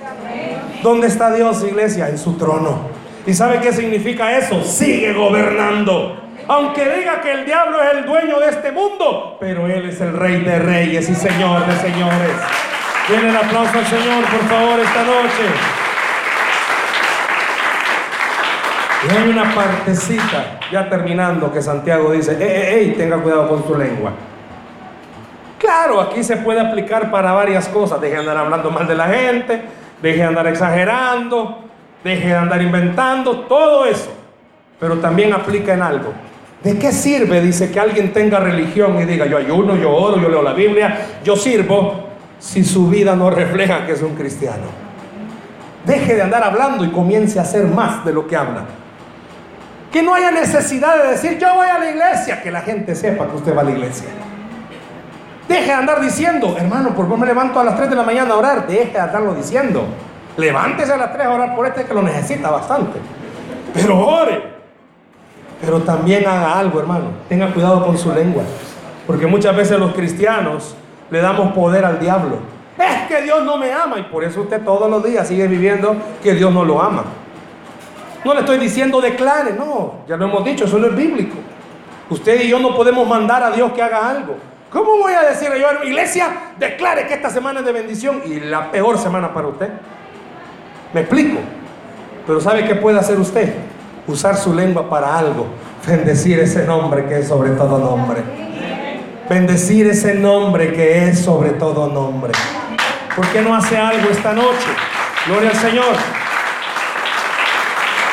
B: ¿Dónde está Dios, iglesia? En su trono. ¿Y sabe qué significa eso? Sigue gobernando. Aunque diga que el diablo es el dueño de este mundo, pero Él es el rey de reyes y señor de señores. Denle el aplauso al Señor, por favor, esta noche. Y hay una partecita, ya terminando, que Santiago dice, ey, ey, tenga cuidado con su lengua. Claro, aquí se puede aplicar para varias cosas. Deje de andar hablando mal de la gente, deje de andar exagerando, deje de andar inventando, todo eso. Pero también aplica en algo. ¿De qué sirve, dice, que alguien tenga religión y diga, yo ayuno, yo oro, yo leo la Biblia, yo sirvo, si su vida no refleja que es un cristiano? Deje de andar hablando y comience a hacer más de lo que habla. Que no haya necesidad de decir, yo voy a la iglesia, que la gente sepa que usted va a la iglesia. Deje de andar diciendo, hermano, ¿por qué me levanto a las 3 de la mañana a orar? Deje de andarlo diciendo. Levántese a las 3 a orar por este que lo necesita bastante. Pero ore. Pero también haga algo, hermano. Tenga cuidado con su lengua. Porque muchas veces los cristianos le damos poder al diablo. Es que Dios no me ama y por eso usted todos los días sigue viviendo que Dios no lo ama. No le estoy diciendo declare, no, ya lo hemos dicho, eso no es bíblico. Usted y yo no podemos mandar a Dios que haga algo. ¿Cómo voy a decirle yo a la iglesia, declare que esta semana es de bendición y la peor semana para usted? ¿Me explico? Pero ¿sabe qué puede hacer usted? Usar su lengua para algo. Bendecir ese nombre que es sobre todo nombre. Bendecir ese nombre que es sobre todo nombre. ¿Por qué no hace algo esta noche? Gloria al Señor.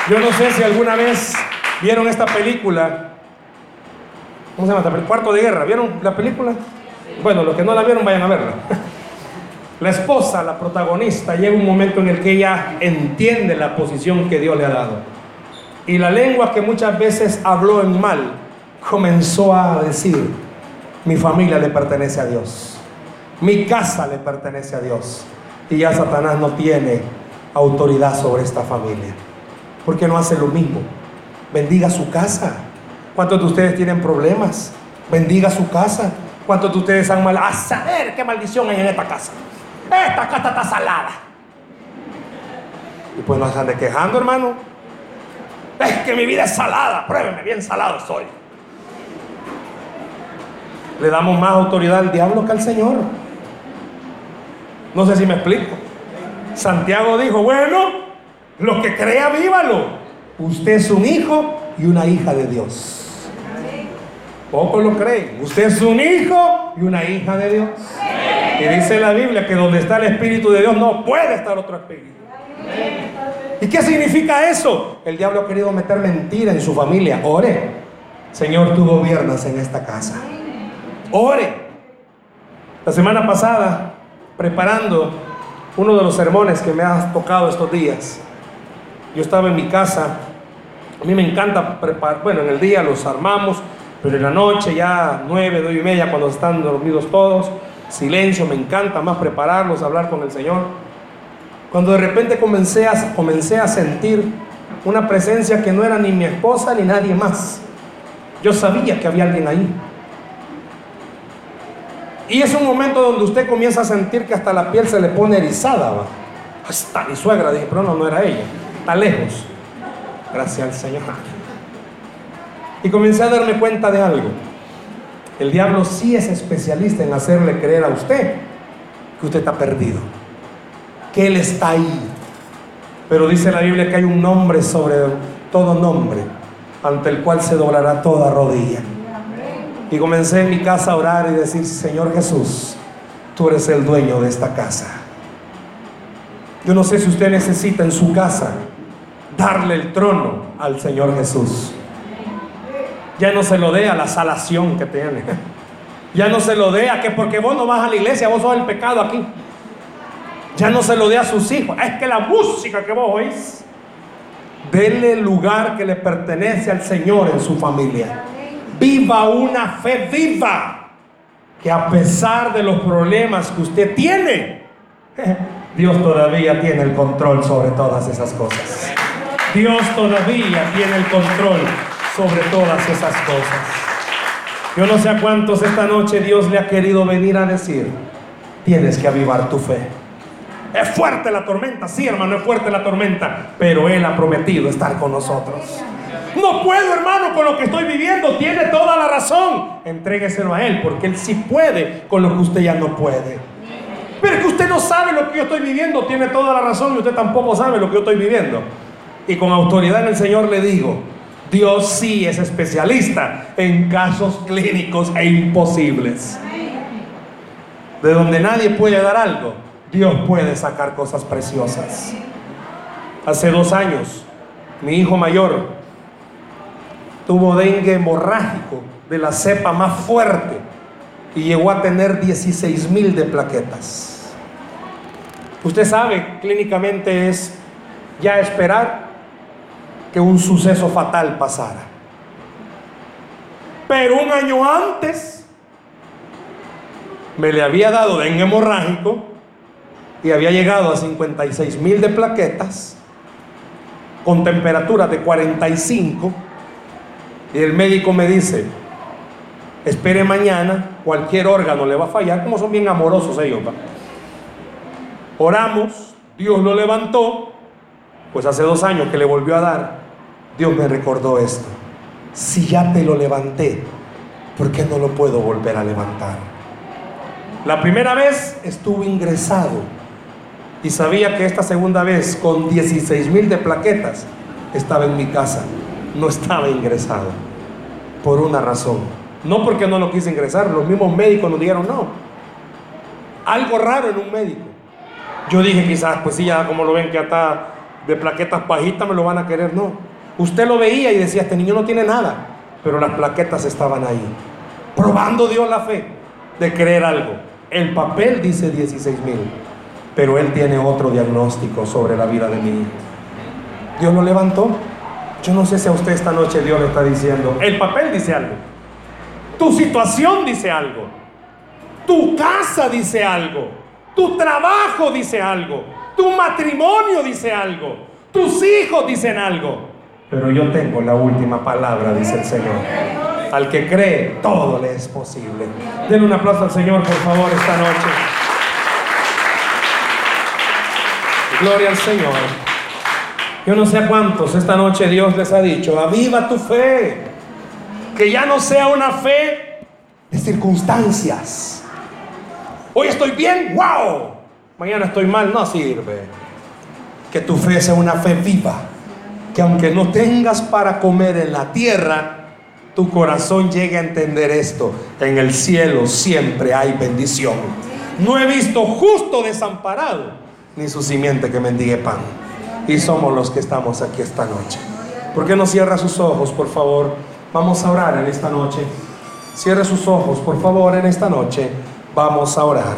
B: Yo no sé si alguna vez vieron esta película. ¿Cómo se llama? Cuarto de guerra. ¿Vieron la película? Bueno, los que no la vieron vayan a verla. La esposa, la protagonista, llega un momento en el que ella entiende la posición que Dios le ha dado. Y la lengua que muchas veces habló en mal, comenzó a decir, mi familia le pertenece a Dios, mi casa le pertenece a Dios. Y ya Satanás no tiene autoridad sobre esta familia. Porque no hace lo mismo. Bendiga su casa. ¿Cuántos de ustedes tienen problemas? Bendiga su casa. ¿Cuántos de ustedes han mal? A saber qué maldición hay en esta casa. esta casa está salada. Y pues no se ande quejando, hermano. Es que mi vida es salada, pruébeme, bien salado soy. Le damos más autoridad al diablo que al Señor. No sé si me explico. Santiago dijo, bueno, lo que crea, vívalo. Usted es un hijo y una hija de Dios. Poco lo creen. Usted es un hijo y una hija de Dios. Y dice la Biblia que donde está el Espíritu de Dios no puede estar otro Espíritu. ¿Y qué significa eso? El diablo ha querido meter mentira en su familia. Ore. Señor, tú gobiernas en esta casa. Ore. La semana pasada, preparando uno de los sermones que me has tocado estos días, yo estaba en mi casa. A mí me encanta preparar, bueno, en el día los armamos, pero en la noche ya nueve, nueve y media, cuando están dormidos todos, silencio, me encanta más prepararlos, hablar con el Señor. Cuando de repente comencé a, sentir una presencia que no era ni mi esposa ni nadie más. Yo sabía que había alguien ahí. Y es un momento donde usted comienza a sentir que hasta la piel se le pone erizada. Hasta mi suegra, dije, pero no, no era ella. Está lejos. Gracias al Señor. Y comencé a darme cuenta de algo. El diablo sí es especialista en hacerle creer a usted que usted está perdido. Que Él está ahí. Pero dice la Biblia que hay un nombre sobre todo nombre, ante el cual se doblará toda rodilla. Y comencé en mi casa a orar y decir, Señor Jesús, tú eres el dueño de esta casa. Yo no sé si usted necesita en su casa darle el trono al Señor Jesús. Ya no se lo dé a la salación que tiene. Ya no se lo dé a que porque vos no vas a la iglesia, vos sos el pecado aquí. Ya no se lo dé a sus hijos. Es que la música que vos oís, dele el lugar que le pertenece al Señor en su familia. Viva una fe viva. Que a pesar de los problemas que usted tiene, Dios todavía tiene el control sobre todas esas cosas. Dios todavía tiene el control sobre todas esas cosas. Yo no sé a cuántos esta noche Dios le ha querido venir a decir, tienes que avivar tu fe. Es fuerte la tormenta, sí hermano, es fuerte la tormenta, pero Él ha prometido estar con nosotros. No puedo, hermano, con lo que estoy viviendo. Tiene toda la razón. Entrégueselo a Él, porque Él sí puede con lo que usted ya no puede. Pero es que usted no sabe lo que yo estoy viviendo. Tiene toda la razón y usted tampoco sabe lo que yo estoy viviendo. Y con autoridad en el Señor le digo, Dios sí es especialista en casos clínicos e imposibles. De donde nadie puede dar algo, Dios puede sacar cosas preciosas. Hace dos años, mi hijo mayor tuvo dengue hemorrágico de la cepa más fuerte y llegó a tener 16 mil de plaquetas. Usted sabe, clínicamente es ya esperar que un suceso fatal pasara. Pero un año antes me le había dado dengue hemorrágico y había llegado a 56 mil de plaquetas con temperatura de 45 y el médico me dice, espere mañana, cualquier órgano le va a fallar, como son bien amorosos ellos. Oramos, Dios lo levantó, pues hace dos años que le volvió a dar, Dios me recordó esto. Si ya te lo levanté, ¿por qué no lo puedo volver a levantar? La primera vez estuve ingresado y sabía que esta segunda vez, con 16 mil de plaquetas, estaba en mi casa no estaba ingresado. Por una razón. No porque no lo quise ingresar, los mismos médicos nos dijeron no. Algo raro en un médico. Yo dije quizás, pues sí, ya como lo ven que está de plaquetas pajitas me lo van a querer. No. Usted lo veía y decía, este niño no tiene nada. Pero las plaquetas estaban ahí. Probando Dios la fe de creer algo. El papel dice 16 mil. Pero él tiene otro diagnóstico sobre la vida de mi hijo. Dios lo levantó. Yo no sé si a usted esta noche Dios le está diciendo, el papel dice algo, tu situación dice algo, tu casa dice algo, tu trabajo dice algo, tu matrimonio dice algo, tus hijos dicen algo, pero yo tengo la última palabra, dice el Señor. Al que cree, todo le es posible. Denle un aplauso al Señor, por favor, esta noche. Gloria al Señor. Yo no sé a cuántos esta noche Dios les ha dicho, aviva tu fe. Que ya no sea una fe de circunstancias. Hoy estoy bien, wow. Mañana estoy mal, no sirve. Que tu fe sea una fe viva. Que aunque no tengas para comer en la tierra, tu corazón llegue a entender esto. En el cielo siempre hay bendición. No he visto justo desamparado, ni su simiente que mendigue pan. Y somos los que estamos aquí esta noche. ¿Por qué no cierra sus ojos, por favor? Vamos a orar en esta noche. Cierre sus ojos, por favor, en esta noche. Vamos a orar.